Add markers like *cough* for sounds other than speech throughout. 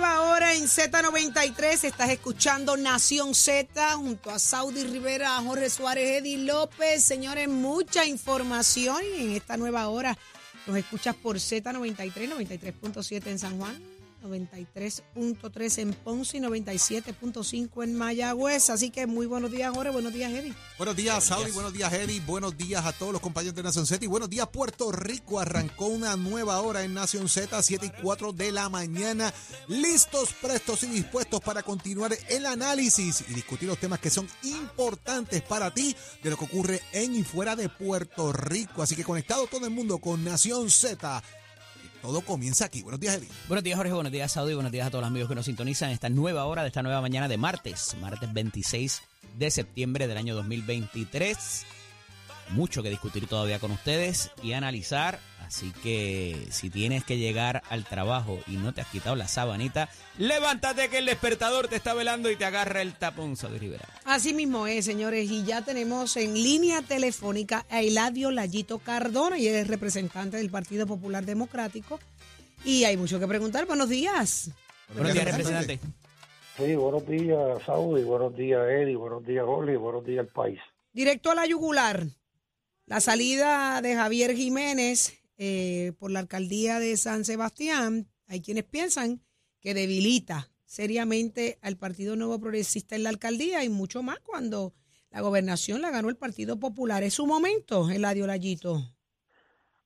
Nueva hora en Z93. Estás escuchando Nación Z junto a Saudi Rivera, Jorge Suárez, Eddie López. Señores, mucha información y en esta nueva hora nos escuchas por Z93, 93.7 en San Juan, 93.3 en Ponce y 97.5 en Mayagüez. Así que muy buenos días, Jorge. Buenos días, Eddie. Buenos días, Saudi. Buenos días, Eddie. Buenos días a todos los compañeros de Nación Z. Y buenos días, Puerto Rico. Arrancó una nueva hora en Nación Z, 7 y 4 de la mañana. Listos, prestos y dispuestos para continuar el análisis y discutir los temas que son importantes para ti de lo que ocurre en y fuera de Puerto Rico. Así que conectado todo el mundo con Nación Z. Todo comienza aquí. Buenos días, Eddie. Buenos días, Jorge. Buenos días, Saudi. Buenos días a todos los amigos que nos sintonizan en esta nueva hora de esta nueva mañana de martes, martes 26 de septiembre del año 2023. Mucho que discutir todavía con ustedes y analizar. Así que si tienes que llegar al trabajo y no te has quitado la sabanita, levántate que el despertador te está velando y te agarra el tapón, Saudi Rivera. Así mismo es, señores, y ya tenemos en línea telefónica a Eladio Layito Cardona, y él es representante del Partido Popular Democrático. Y hay mucho que preguntar. Buenos días. Buenos días, representante. Sí, buenos días, Saudi, buenos días, Eddie, buenos días, Jorge, buenos días, el país. Directo a la yugular. La salida de Javier Jiménez eh, por la alcaldía de San Sebastián, hay quienes piensan que debilita seriamente al Partido Nuevo Progresista en la alcaldía y mucho más cuando la gobernación la ganó el Partido Popular. ¿Es su momento, Eladio Layito,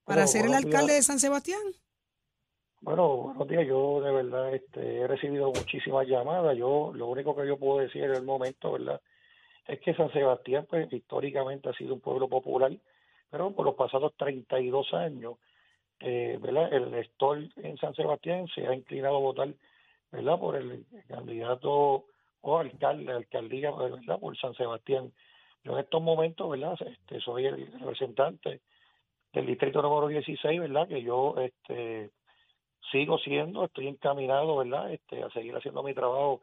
para Bueno, ser el alcalde días. de San Sebastián? Bueno, buenos días, yo de verdad este, he recibido muchísimas llamadas, yo lo único que yo puedo decir en el momento, ¿verdad? Es que San Sebastián, pues históricamente ha sido un pueblo popular, pero por los pasados 32 años, eh, ¿verdad? El elector en San Sebastián se ha inclinado a votar, ¿verdad? Por el candidato o alcalde, alcaldía, ¿verdad? Por San Sebastián. Yo en estos momentos, ¿verdad? Este, soy el representante del distrito número 16, ¿verdad? Que yo este sigo siendo, estoy encaminado, ¿verdad? Este a seguir haciendo mi trabajo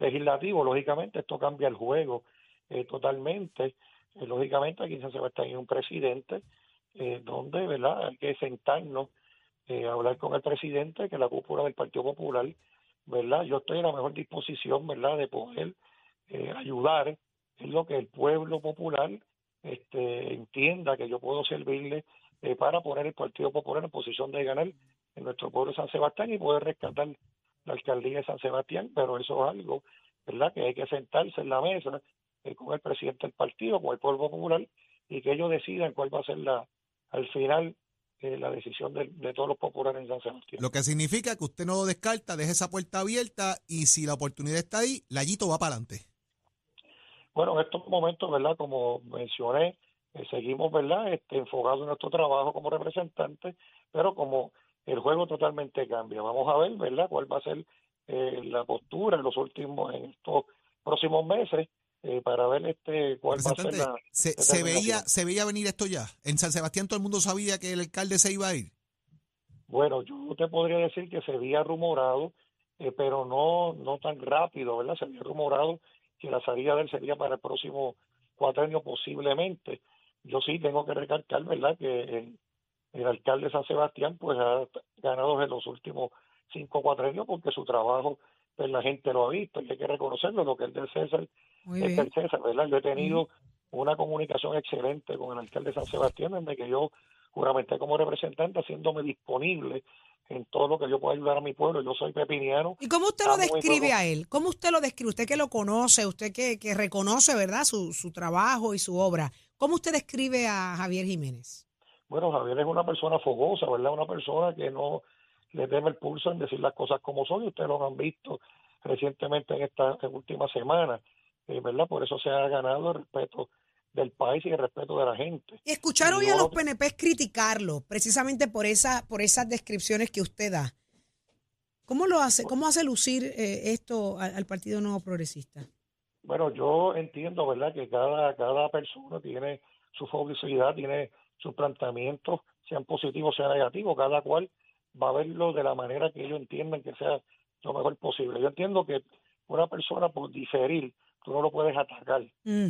legislativo. Lógicamente esto cambia el juego eh, totalmente. Eh, lógicamente aquí en San Sebastián hay un presidente eh, donde, ¿verdad? Hay que sentarnos eh, hablar con el presidente, que la cúpula del Partido Popular, ¿verdad? Yo estoy en la mejor disposición, ¿verdad? De poder eh, ayudar en lo que el pueblo popular este, entienda que yo puedo servirle eh, para poner el Partido Popular en posición de ganar en nuestro pueblo de San Sebastián y poder rescatar la alcaldía de San Sebastián, pero eso es algo, ¿verdad?, que hay que sentarse en la mesa con el presidente del partido, con el pueblo popular, y que ellos decidan cuál va a ser la, al final, eh, la decisión de, de todos los populares en San Sebastián. Lo que significa que usted no lo descarta, deje esa puerta abierta y si la oportunidad está ahí, Layito va para adelante. Bueno, en estos momentos, ¿verdad? Como mencioné, eh, seguimos, ¿verdad? Este, enfocados en nuestro trabajo como representantes, pero como el juego totalmente cambia. Vamos a ver, ¿verdad? Cuál va a ser eh, la postura en los últimos, en estos próximos meses, eh, para ver este cuál va a ser la se, veía, se veía venir esto ya. En San Sebastián todo el mundo sabía que el alcalde se iba a ir. Bueno, yo te podría decir que se había rumorado, eh, pero no no tan rápido, ¿verdad? Se había rumorado que la salida de él sería para el próximo cuatrenio posiblemente. Yo sí tengo que recalcar, ¿verdad?, que el, el alcalde de San Sebastián pues ha ganado en los últimos cinco cuatrenios porque su trabajo, pues la gente lo ha visto y hay que reconocerlo, lo que es del César Muy es del César, ¿verdad? Yo he tenido una comunicación excelente con el alcalde de San Sebastián desde que yo juramenté como representante, haciéndome disponible en todo lo que yo pueda ayudar a mi pueblo. Yo soy pepiniano. ¿Y cómo usted lo describe a él? ¿Cómo usted lo describe? Usted que lo conoce, usted que, que reconoce, ¿verdad?, su, su trabajo y su obra. ¿Cómo usted describe a Javier Jiménez? Bueno, Javier es una persona fogosa, ¿verdad? Una persona que no le teme el pulso en decir las cosas como son y ustedes lo han visto recientemente en esta última semana, eh, ¿verdad? Por eso se ha ganado el respeto del país y el respeto de la gente. Y escuchar hoy a los PNP criticarlo, precisamente por esa, por esas descripciones que usted da. ¿Cómo lo hace, cómo hace lucir eh, esto al, al Partido Nuevo Progresista? Bueno, yo entiendo, ¿verdad?, que cada, cada persona tiene su fogosidad, tiene sus planteamientos, sean positivos, sean negativos, cada cual va a verlo de la manera que ellos entiendan que sea lo mejor posible. Yo entiendo que una persona por diferir, tú no lo puedes atacar.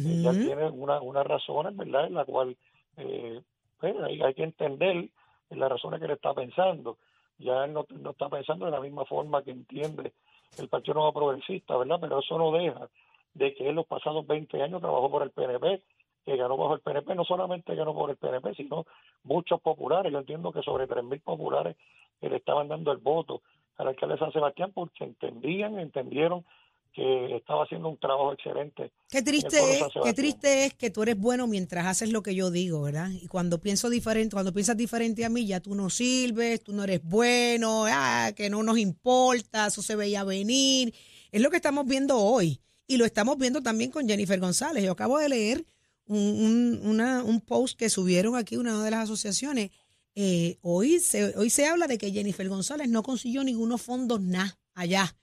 Ya Ujú. tiene una, unas razones, ¿verdad?, en la cual eh, pues, hay, hay que entender las razones que le está pensando. Ya él no, no está pensando de la misma forma que entiende el Partido Nuevo Progresista, ¿verdad? Pero eso no deja de que él los pasados 20 años trabajó por el PNP, que ganó bajo el PNP, no solamente ganó por el PNP, sino muchos populares. Yo entiendo que sobre 3.000 populares que le estaban dando el voto al alcalde de San Sebastián porque entendían, entendieron que estaba haciendo un trabajo excelente. Qué triste, es, qué triste es que tú eres bueno mientras haces lo que yo digo, ¿verdad? Y cuando pienso diferente, cuando piensas diferente a mí, ya tú no sirves, tú no eres bueno, ah, que no nos importa, eso se veía venir. Es lo que estamos viendo hoy. Y lo estamos viendo también con Jennifer González. Yo acabo de leer un, un- una- un post que subieron aquí una de las asociaciones. Eh, hoy, se, hoy se habla de que Jennifer González no consiguió ningunos fondos nada allá.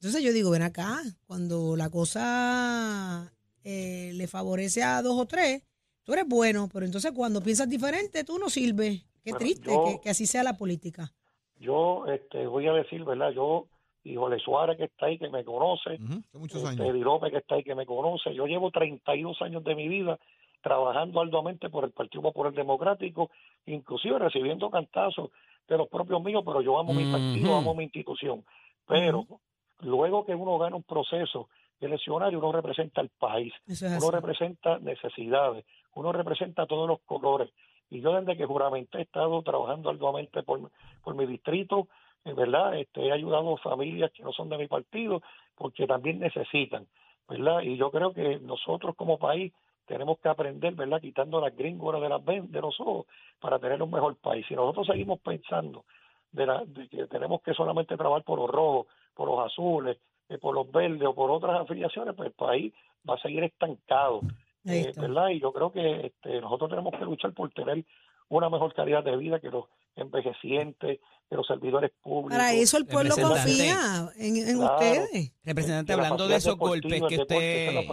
Entonces yo digo, ven acá, cuando la cosa eh, le favorece a dos o tres, tú eres bueno, pero entonces cuando piensas diferente, tú no sirves. Qué Bueno, triste yo- que, que así sea la política. Yo este, voy a decir, ¿verdad? Yo, y Jole Suárez que está ahí, que me conoce, hace muchos este, años. Eddie López que está ahí, que me conoce. Yo llevo 32 años de mi vida trabajando arduamente por el Partido Popular Democrático, inclusive recibiendo cantazos de los propios míos, pero yo amo mi partido, amo mi institución. Pero luego que uno gana un proceso eleccionario, uno representa al país, es uno representa necesidades, uno representa todos los colores. Y yo desde que juramenté he estado trabajando arduamente por, por mi distrito, verdad, este, he ayudado a familias que no son de mi partido, porque también necesitan, ¿verdad? Y yo creo que nosotros como país tenemos que aprender, ¿verdad? Quitando las gringoras de, las, de los ojos para tener un mejor país. Si nosotros seguimos pensando de, la, de que tenemos que solamente trabajar por los rojos, por los azules, eh, por los verdes o por otras afiliaciones, pues el país va a seguir estancado. Eh. ¿verdad? Y yo creo que este, nosotros tenemos que luchar por tener una mejor calidad de vida que los envejecientes, que los servidores públicos. Para eso el pueblo confía en, en Claro. ustedes. Representante, hablando de esos golpes que usted,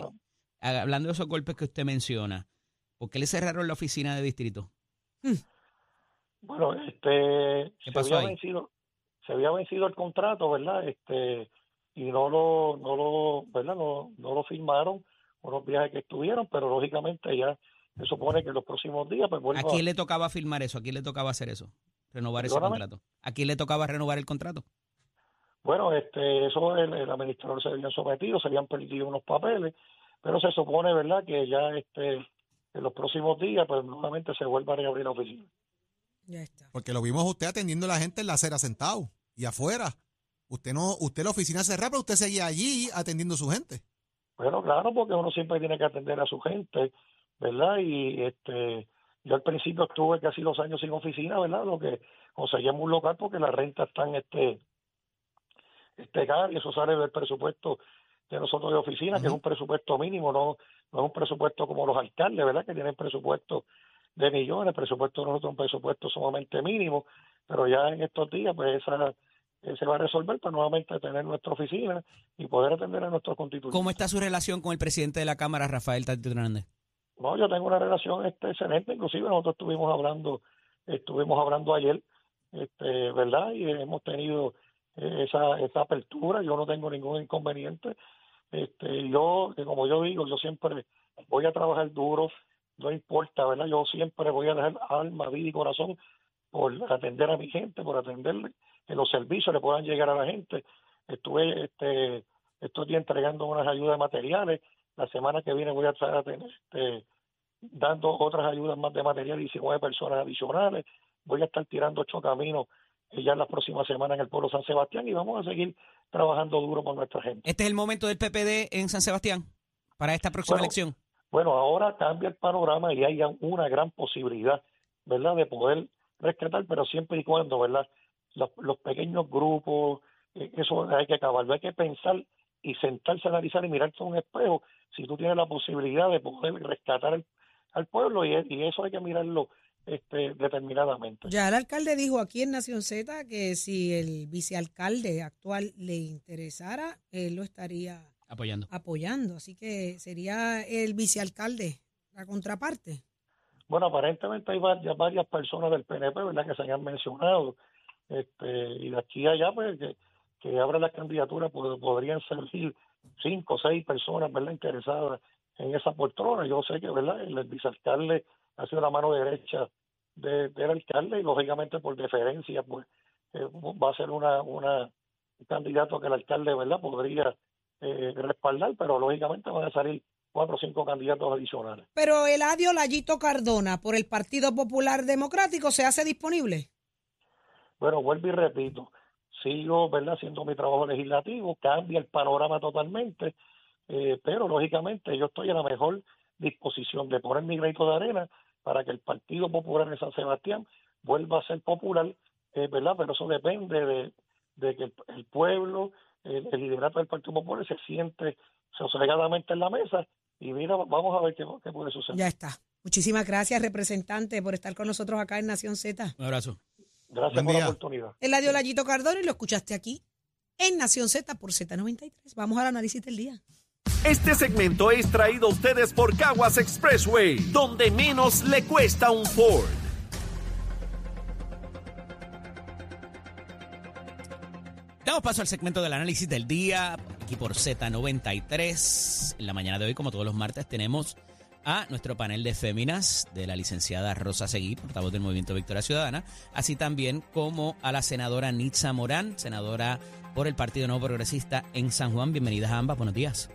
hablando de esos golpes que usted menciona, ¿por qué le cerraron la oficina de distrito? Bueno, este ¿Qué se pasó había ahí? vencido, se había vencido el contrato, ¿verdad? Este y no lo, no lo, ¿verdad? No, no lo firmaron unos viajes que estuvieron, pero lógicamente ya se supone que en los próximos días pues ¿A quién le tocaba firmar eso? ¿A quién le tocaba hacer eso? Renovar ese contrato. ¿A quién le tocaba renovar el contrato? Bueno, este, eso el, el administrador se habían sometido, se habían perdido unos papeles, pero se supone, ¿verdad?, que ya este, en los próximos días, pues nuevamente se vuelva a reabrir la oficina. Ya está. Porque lo vimos usted atendiendo a la gente en la acera sentado y afuera. Usted no, usted la oficina cerrada, pero usted seguía allí atendiendo a su gente. Bueno, claro, porque uno siempre tiene que atender a su gente, ¿verdad? Y este, yo al principio estuve casi dos años sin oficina, ¿verdad? Lo que conseguimos un local porque las rentas están este, este y eso sale del presupuesto de nosotros de oficina, que es un presupuesto mínimo, no, no es un presupuesto como los alcaldes, ¿verdad? Que tienen presupuesto de millones, el presupuesto de nosotros es un presupuesto sumamente mínimo, pero ya en estos días, pues esa eh, se va a resolver para nuevamente tener nuestra oficina y poder atender a nuestros constituyentes. ¿Cómo está su relación con el presidente de la Cámara, Rafael Tatito Hernández? No, yo tengo una relación este, excelente, inclusive nosotros estuvimos hablando, estuvimos hablando ayer, este, ¿verdad? Y hemos tenido eh, esa, apertura, yo no tengo ningún inconveniente. Este, yo, como yo digo, yo siempre voy a trabajar duro, no importa, ¿verdad? Yo siempre voy a dejar alma, vida y corazón por atender a mi gente, por atender que los servicios le puedan llegar a la gente. Estuve este, días entregando unas ayudas materiales. La semana que viene voy a estar a tener, este, dando otras ayudas más de material, 19 personas adicionales. Voy a estar tirando ocho caminos eh, ya en las próximas semanas en el pueblo San Sebastián y vamos a seguir trabajando duro por nuestra gente. ¿Este es el momento del PPD en San Sebastián para esta próxima Bueno, elección? Bueno, ahora cambia el panorama y hay una gran posibilidad, ¿verdad?, de poder rescatar, pero siempre y cuando, ¿verdad?, los, los pequeños grupos, eh, eso hay que acabarlo, hay que pensar y sentarse a analizar y mirarse a un espejo si tú tienes la posibilidad de poder rescatar el, al pueblo y, y eso hay que mirarlo este, determinadamente. Ya el alcalde dijo aquí en Nación Z que si el vicealcalde actual le interesara, él lo estaría Apoyando. apoyando. Así que sería el vicealcalde la contraparte. Bueno, aparentemente hay varias, varias personas del PNP, ¿verdad?, que se hayan mencionado. Este, y de aquí a allá, pues, que, que abra la candidatura, pues, podrían surgir cinco o seis personas, ¿verdad?, interesadas en esa poltrona. Yo sé que, ¿verdad?, el, vicealcalde ha sido la mano derecha de, del alcalde y, lógicamente, por deferencia, pues, eh, va a ser una, una un candidato que el alcalde, ¿verdad?, podría eh, respaldar, pero, lógicamente, van a salir cuatro o cinco candidatos adicionales. Pero el adio Layito Cardona por el Partido Popular Democrático se hace disponible. Bueno, vuelvo y repito, sigo ¿verdad? haciendo mi trabajo legislativo, cambia el panorama totalmente, eh, pero lógicamente yo estoy en la mejor disposición de poner mi granito de arena para que el Partido Popular de San Sebastián vuelva a ser popular, eh, ¿verdad? Pero eso depende de, de que el, el pueblo, el, el liderato del Partido Popular se siente sosegadamente en la mesa y mira, vamos a ver qué, qué puede suceder. Ya está. Muchísimas gracias, representante, por estar con nosotros acá en Nación Z. Un abrazo. Gracias Buen por la oportunidad. Eladio Layito Cardona y lo escuchaste aquí en Nación Z por Z93. Vamos al análisis del día. Este segmento es traído a ustedes por Caguas Expressway, donde menos le cuesta un Ford. Damos paso al segmento del análisis del día, aquí por Z93. En la mañana de hoy, como todos los martes, tenemos a nuestro panel de féminas de la licenciada Rosa Seguí, portavoz del Movimiento Victoria Ciudadana, así también como a la senadora Nitza Morán, senadora por el Partido Nuevo Progresista en San Juan. Bienvenidas a ambas, buenos días.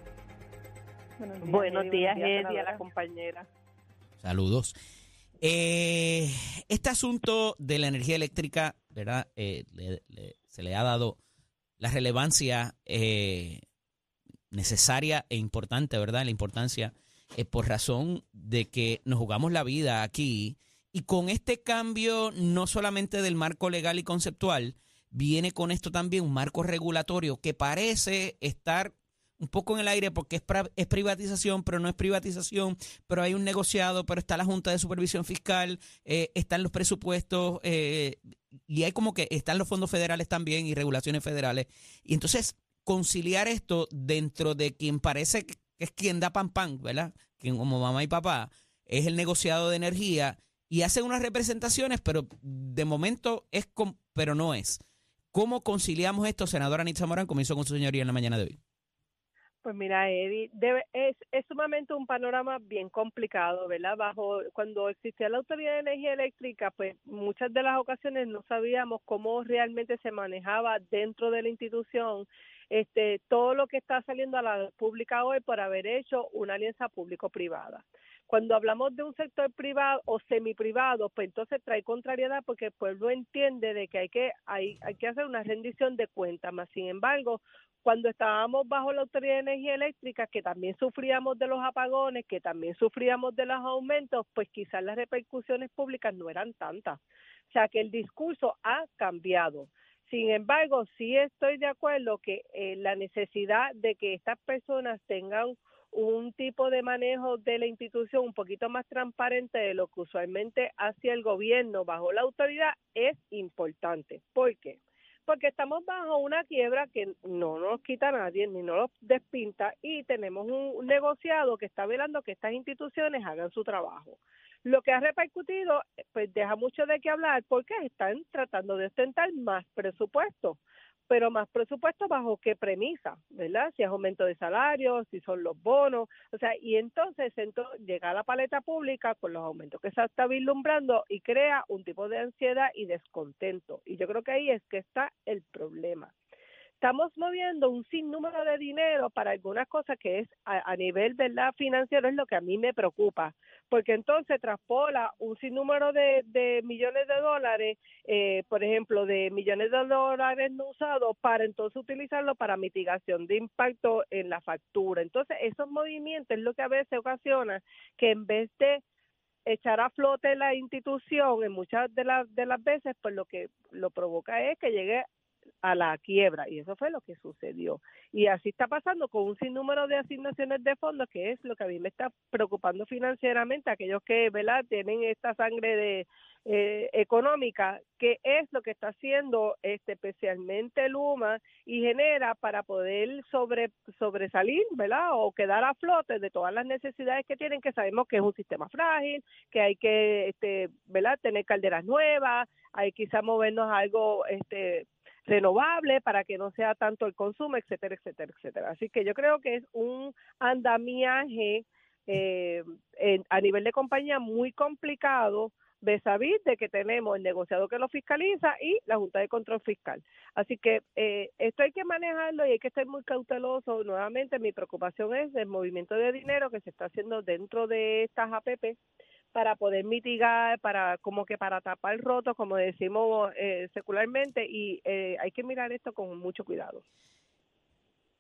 Buenos días, Eddie, a la compañera. Saludos. Eh, este asunto de la energía eléctrica, ¿verdad? Eh, le- le- se le ha dado la relevancia eh, necesaria e importante, ¿verdad? La importancia eh, por razón de que nos jugamos la vida aquí y con este cambio no solamente del marco legal y conceptual, viene con esto también un marco regulatorio que parece estar un poco en el aire porque es, es privatización, pero no es privatización, pero hay un negociado, pero está la Junta de Supervisión Fiscal, eh, están los presupuestos eh, y hay como que están los fondos federales también y regulaciones federales. Y entonces conciliar esto dentro de quien parece que es quien da pan pan, ¿verdad? Quien como mamá y papá es el negociado de energía y hace unas representaciones, pero de momento es, com- pero no es. ¿Cómo conciliamos esto, senadora Anitza Morán? Comienzo con su señoría en la mañana de hoy. Pues mira, Eddie, debe, es, es sumamente un panorama bien complicado, ¿verdad? Bajo cuando existía la Autoridad de Energía Eléctrica, pues muchas de las ocasiones no sabíamos cómo realmente se manejaba dentro de la institución este todo lo que está saliendo a la pública hoy por haber hecho una alianza público-privada. Cuando hablamos de un sector privado o semiprivado, pues entonces trae contrariedad porque el pueblo entiende de que hay que hay, hay que hacer una rendición de cuentas, más sin embargo, cuando estábamos bajo la Autoridad de Energía Eléctrica, que también sufríamos de los apagones, que también sufríamos de los aumentos, pues quizás las repercusiones públicas no eran tantas. O sea que el discurso ha cambiado. Sin embargo, sí estoy de acuerdo que eh, la necesidad de que estas personas tengan un tipo de manejo de la institución un poquito más transparente de lo que usualmente hace el gobierno bajo la autoridad es importante. ¿Por qué? Porque estamos bajo una quiebra que no nos quita nadie ni nos despinta y tenemos un negociado que está velando que estas instituciones hagan su trabajo. Lo que ha repercutido, pues deja mucho de qué hablar porque están tratando de ostentar más presupuesto pero más presupuesto bajo qué premisa, ¿verdad? Si es aumento de salarios, si son los bonos, o sea, y entonces entonces llega a la paleta pública con los aumentos que se está vislumbrando y crea un tipo de ansiedad y descontento. Y yo creo que ahí es que está el problema. Estamos moviendo un sinnúmero de dinero para algunas cosas que es a, a nivel verdad financiero es lo que a mí me preocupa, porque entonces traspola un sinnúmero de, de millones de dólares, eh, por ejemplo, de millones de dólares no usados, para entonces utilizarlo para mitigación de impacto en la factura. Entonces, esos movimientos es lo que a veces ocasiona que en vez de echar a flote la institución en muchas de las de las veces pues lo que lo provoca es que llegue a la quiebra y eso fue lo que sucedió. Y así está pasando con un sinnúmero de asignaciones de fondos, que es lo que a mí me está preocupando financieramente, aquellos que ¿verdad? tienen esta sangre de eh, económica, que es lo que está haciendo este, especialmente Luma y genera para poder sobre, sobresalir, ¿verdad? O quedar a flote de todas las necesidades que tienen, que sabemos que es un sistema frágil, que hay que, este, ¿verdad? Tener calderas nuevas, hay quizá movernos a algo, este, renovable para que no sea tanto el consumo, etcétera, etcétera, etcétera. Así que yo creo que es un andamiaje eh, a nivel de compañía muy complicado de saber de que tenemos el negociado que lo fiscaliza y la Junta de Control Fiscal. Así que eh, esto hay que manejarlo y hay que ser muy cauteloso. Nuevamente, mi preocupación es el movimiento de dinero que se está haciendo dentro de estas APP para poder mitigar, para como que para tapar rotos, como decimos eh, secularmente, y eh, hay que mirar esto con mucho cuidado.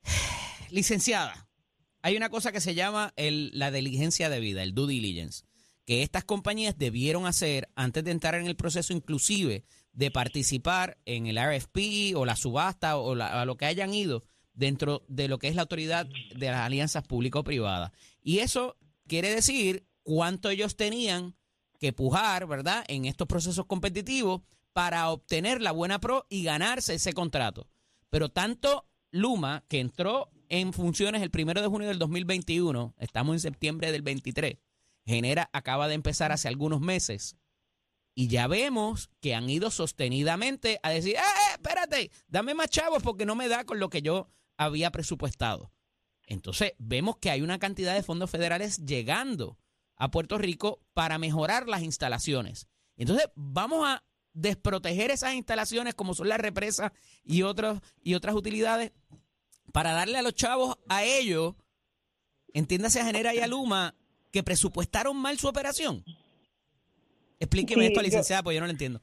*sighs* Licenciada, hay una cosa que se llama el, la diligencia de vida, el due diligence, que estas compañías debieron hacer antes de entrar en el proceso inclusive de participar en el RFP o la subasta o a lo que hayan ido dentro de lo que es la autoridad de las alianzas público-privadas. Y eso quiere decir cuánto ellos tenían que pujar, ¿verdad?, en estos procesos competitivos para obtener la buena pro y ganarse ese contrato. Pero tanto Luma, que entró en funciones el primero de junio del 2021, estamos en septiembre del 23, Genera acaba de empezar hace algunos meses. Y ya vemos que han ido sostenidamente a decir, ¡eh, eh espérate! Dame más chavos porque no me da con lo que yo había presupuestado. Entonces vemos que hay una cantidad de fondos federales llegando a Puerto Rico para mejorar las instalaciones. Entonces, vamos a desproteger esas instalaciones como son las represas y, otros, y otras utilidades para darle a los chavos a ellos, entiéndase a Genera y a Luma, que presupuestaron mal su operación. Explíqueme esto, licenciada, porque yo no lo entiendo.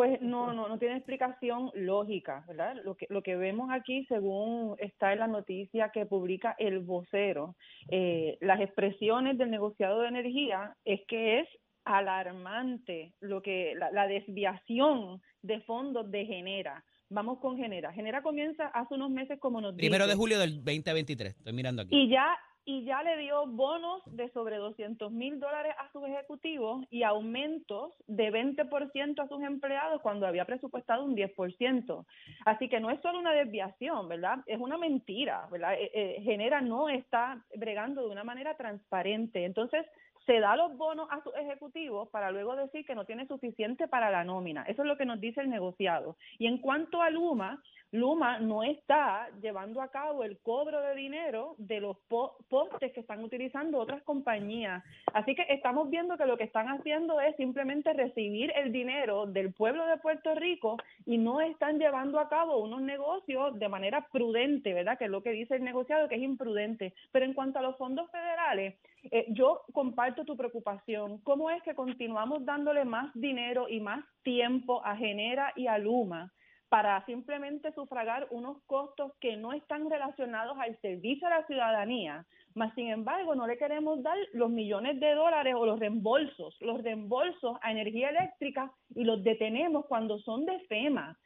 Pues no, no, no tiene explicación lógica, ¿verdad? Lo que, lo que vemos aquí, según está en la noticia que publica el vocero, eh, las expresiones del negociado de energía es que es alarmante lo que la, desviación de fondos de Genera. Vamos con Genera. Genera comienza hace unos meses, como nos Primero de julio del 2023, estoy mirando aquí. Y ya y ya le dio bonos de sobre 200 mil dólares a sus ejecutivos y aumentos de 20% a sus empleados cuando había presupuestado un 10%. Así que no es solo una desviación, ¿verdad? Es una mentira, ¿verdad? Eh, eh, Genera no está bregando de una manera transparente. Entonces, se da los bonos a sus ejecutivos para luego decir que no tiene suficiente para la nómina. Eso es lo que nos dice el negociado. Y en cuanto a Luma, Luma no está llevando a cabo el cobro de dinero de los postes que están utilizando otras compañías. Así que estamos viendo que lo que están haciendo es simplemente recibir el dinero del pueblo de Puerto Rico y no están llevando a cabo unos negocios de manera prudente, ¿verdad? Que es lo que dice el negociado, que es imprudente. Pero en cuanto a los fondos federales, eh, yo comparto tu preocupación. ¿Cómo es que continuamos dándole más dinero y más tiempo a Genera y a Luma? para simplemente sufragar unos costos que no están relacionados al servicio a la ciudadanía, mas sin embargo no le queremos dar los millones de dólares o los reembolsos, los reembolsos a energía eléctrica y los detenemos cuando son de FEMA.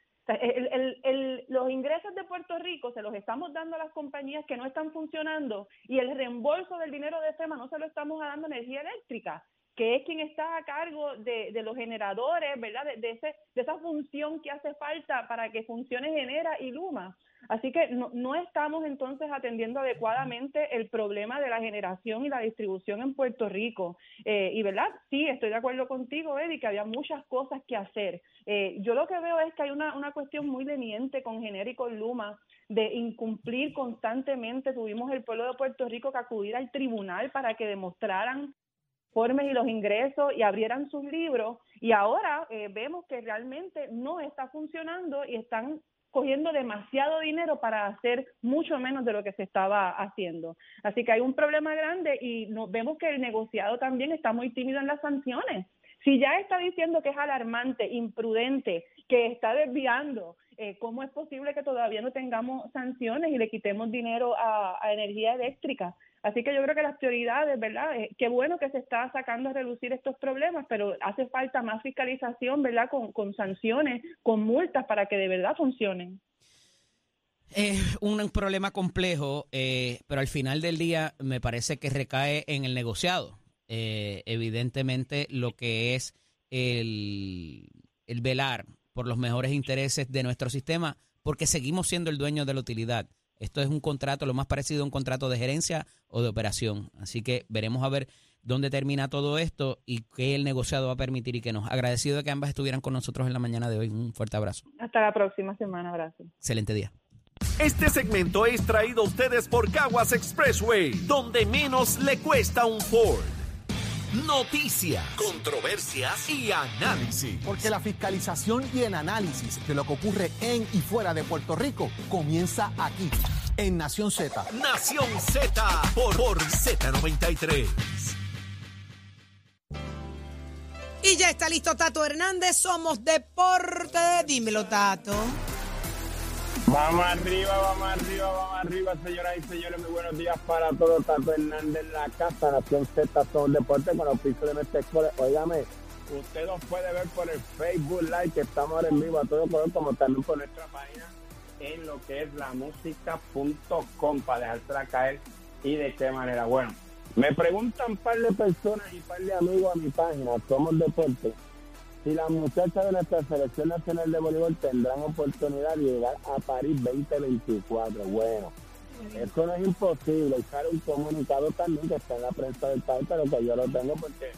Los ingresos de Puerto Rico se los estamos dando a las compañías que no están funcionando y el reembolso del dinero de FEMA no se lo estamos dando a energía eléctrica que es quien está a cargo de, de los generadores, ¿verdad? De, ese, de esa función que hace falta para que funcione Genera y Luma. Así que no, no, estamos entonces atendiendo adecuadamente el problema de la generación y la distribución en Puerto Rico. Eh, y verdad, sí, estoy de acuerdo contigo, Eddie, que había muchas cosas que hacer. Eh, yo lo que veo es que hay una, una cuestión muy leniente con con Luma de incumplir constantemente. Tuvimos el pueblo de Puerto Rico que acudir al tribunal para que demostraran y los ingresos y abrieran sus libros y ahora eh, vemos que realmente no está funcionando y están cogiendo demasiado dinero para hacer mucho menos de lo que se estaba haciendo. Así que hay un problema grande y nos vemos que el negociado también está muy tímido en las sanciones. Si ya está diciendo que es alarmante, imprudente, que está desviando, eh, ¿cómo es posible que todavía no tengamos sanciones y le quitemos dinero a, energía eléctrica? Así que yo creo que las prioridades, ¿verdad? Eh, qué bueno que se está sacando a reducir estos problemas, pero hace falta más fiscalización, ¿verdad? Con, con sanciones, con multas para que de verdad funcionen. Es un problema complejo, eh, pero al final del día me parece que recae en el negociado. Eh, evidentemente, lo que es el, el velar por los mejores intereses de nuestro sistema, porque seguimos siendo el dueño de la utilidad. Esto es un contrato, lo más parecido a un contrato de gerencia o de operación. Así que veremos a ver dónde termina todo esto y qué el negociado va a permitir y qué nos. Agradecido de que ambas estuvieran con nosotros en la mañana de hoy. Un fuerte abrazo. Hasta la próxima semana. Abrazo. Excelente día. Este segmento es traído a ustedes por Caguas Expressway, donde menos le cuesta un Ford. Noticias, controversias y análisis. Porque la fiscalización y el análisis de lo que ocurre en y fuera de Puerto Rico comienza aquí, en Nación Z. Nación Z por, por Z93. Y ya está listo Tato Hernández, somos Deporte. Dímelo, Tato. Vamos arriba, vamos arriba, vamos arriba, señoras y señores. Muy buenos días para todos. Tato Hernández en la casa, Nación Z, el deporte con los pisos de Metecores. Óigame, usted nos puede ver por el Facebook Live, que estamos ahora en vivo a todo color, como también por nuestra página en lo que es la música.com para dejársela caer y de qué manera. Bueno, me preguntan un par de personas y un par de amigos a mi página, Somos Deporte si las muchachas de nuestra selección nacional de voleibol tendrán oportunidad de llegar a París 2024. Bueno, eso no es imposible. Usar un comunicado también que está en la prensa del país, pero que yo lo tengo porque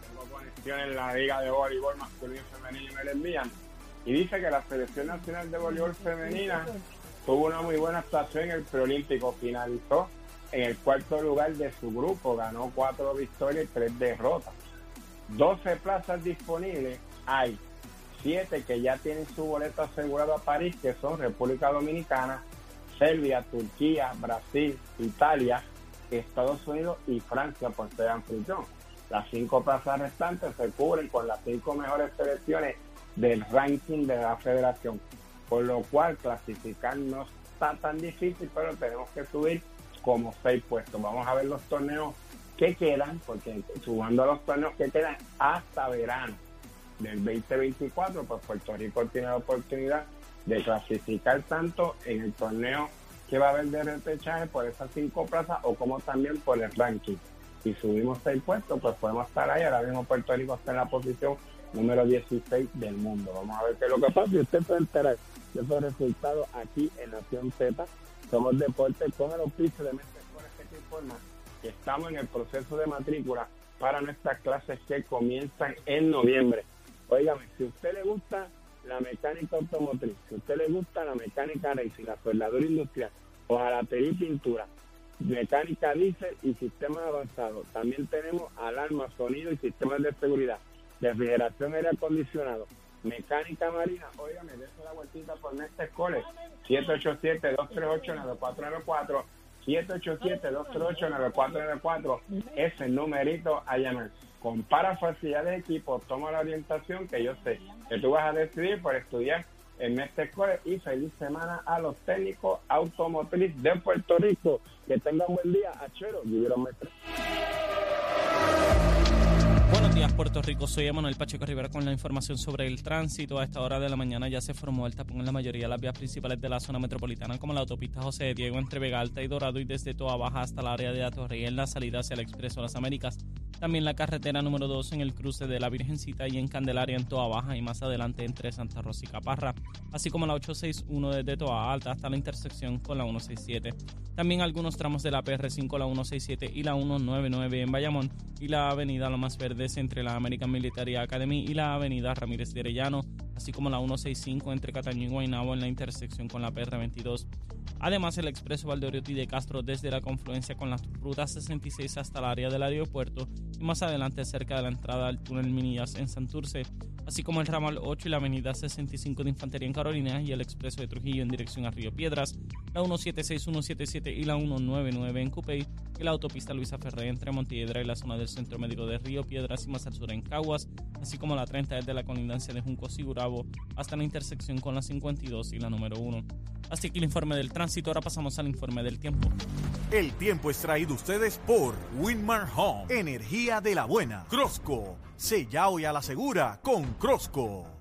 tengo conexión en la Liga de Voleibol masculino y femenino y me lo envían. Y dice que la selección nacional de voleibol femenina tuvo una muy buena actuación en el preolímpico. Finalizó en el cuarto lugar de su grupo, ganó cuatro victorias y tres derrotas. 12 plazas disponibles hay siete que ya tienen su boleto asegurado a París, que son República Dominicana, Serbia, Turquía, Brasil, Italia, Estados Unidos y Francia por ser anfitrión. Las cinco plazas restantes se cubren con las cinco mejores selecciones del ranking de la federación, por lo cual clasificar no está tan difícil, pero tenemos que subir como seis puestos. Vamos a ver los torneos que quedan, porque sumando a los torneos que quedan hasta verano del 2024, pues Puerto Rico tiene la oportunidad de clasificar tanto en el torneo que va a haber de repechaje por esas cinco plazas o como también por el ranking. Si subimos seis puestos, pues podemos estar ahí. Ahora mismo Puerto Rico está en la posición número 16 del mundo. Vamos a ver qué es lo que pasa y usted puede enterar esos resultados aquí en Nación Z. Somos Deportes con el oficio de este que informa que estamos en el proceso de matrícula para nuestras clases que comienzan en noviembre. Óigame, si a usted le gusta la mecánica automotriz, si a usted le gusta la mecánica racing, la soldadura industrial, hojalatería y pintura, mecánica diésel y sistemas avanzados. También tenemos alarmas, sonido y sistemas de seguridad, refrigeración aire acondicionado, mecánica marina. Óigame, dése la vueltita por Neste College, 787-238-9494. 787-238-9494 es el numerito a llamar compara facilidades de equipo, toma la orientación que yo sé que tú vas a decidir por estudiar en este escuela y feliz semana a los técnicos automotriz de Puerto Rico. Que tengan buen día. Achero, vivieron Buenos días, Puerto Rico. Soy Emanuel Pacheco Rivera con la información sobre el tránsito. A esta hora de la mañana ya se formó el tapón en la mayoría de las vías principales de la zona metropolitana, como la autopista José de Diego entre Vega Alta y Dorado y desde Toa Baja hasta el área de Atorrey en la salida hacia el Expreso Las Américas. También la carretera número 2 en el cruce de la Virgencita y en Candelaria en Toa Baja y más adelante entre Santa Rosa y Caparra, así como la 861 desde Toa Alta hasta la intersección con la 167. También algunos tramos de la PR5, la 167 y la 199 en Bayamón y la avenida Lomas Verdes entre la American Military Academy y la avenida Ramírez de Arellano, así como la 165 entre Cataño y Guaynabo en la intersección con la PR22. Además, el expreso Valdeoriotti de Castro desde la confluencia con la ruta 66 hasta el área del aeropuerto y más adelante cerca de la entrada al túnel Minillas en Santurce, así como el ramal 8 y la avenida 65 de Infantería en Carolina y el expreso de Trujillo en dirección a Río Piedras, la 176, 177 y la 199 en Cupey y la autopista Luisa Ferré entre Montiedra y la zona del Centro Médico de Río Piedras y más al sur en Caguas, así como la 30 desde la colindancia de Junco Sigurabo hasta la intersección con la 52 y la número 1. Así que el informe del tránsito, ahora pasamos al informe del tiempo. El tiempo es traído ustedes por Winmar Home, energía de la buena. Crosco, sella hoy a la segura con Crosco.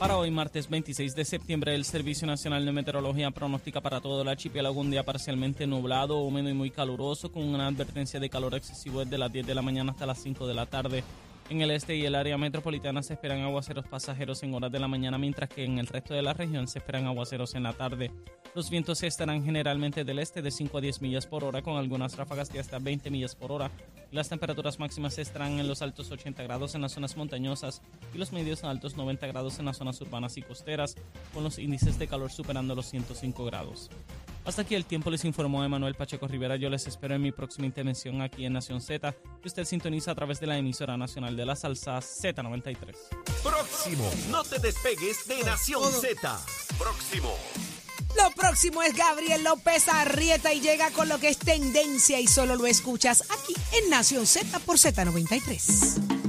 Para hoy, martes 26 de septiembre, el Servicio Nacional de Meteorología pronostica para todo el archipiélago un día parcialmente nublado, húmedo y muy caluroso, con una advertencia de calor excesivo desde las 10 de la mañana hasta las 5 de la tarde. En el este y el área metropolitana se esperan aguaceros pasajeros en horas de la mañana, mientras que en el resto de la región se esperan aguaceros en la tarde. Los vientos estarán generalmente del este de 5 a 10 millas por hora, con algunas ráfagas de hasta 20 millas por hora. Las temperaturas máximas estarán en los altos 80 grados en las zonas montañosas y los medios a altos 90 grados en las zonas urbanas y costeras, con los índices de calor superando los 105 grados. Hasta aquí el tiempo les informó Emanuel Pacheco Rivera. Yo les espero en mi próxima intervención aquí en Nación Z, que usted sintoniza a través de la emisora nacional de la salsa Z93. Próximo. No te despegues de Nación Z. Próximo. Lo próximo es Gabriel López Arrieta y llega con lo que es tendencia y solo lo escuchas aquí en Nación Z por Z93.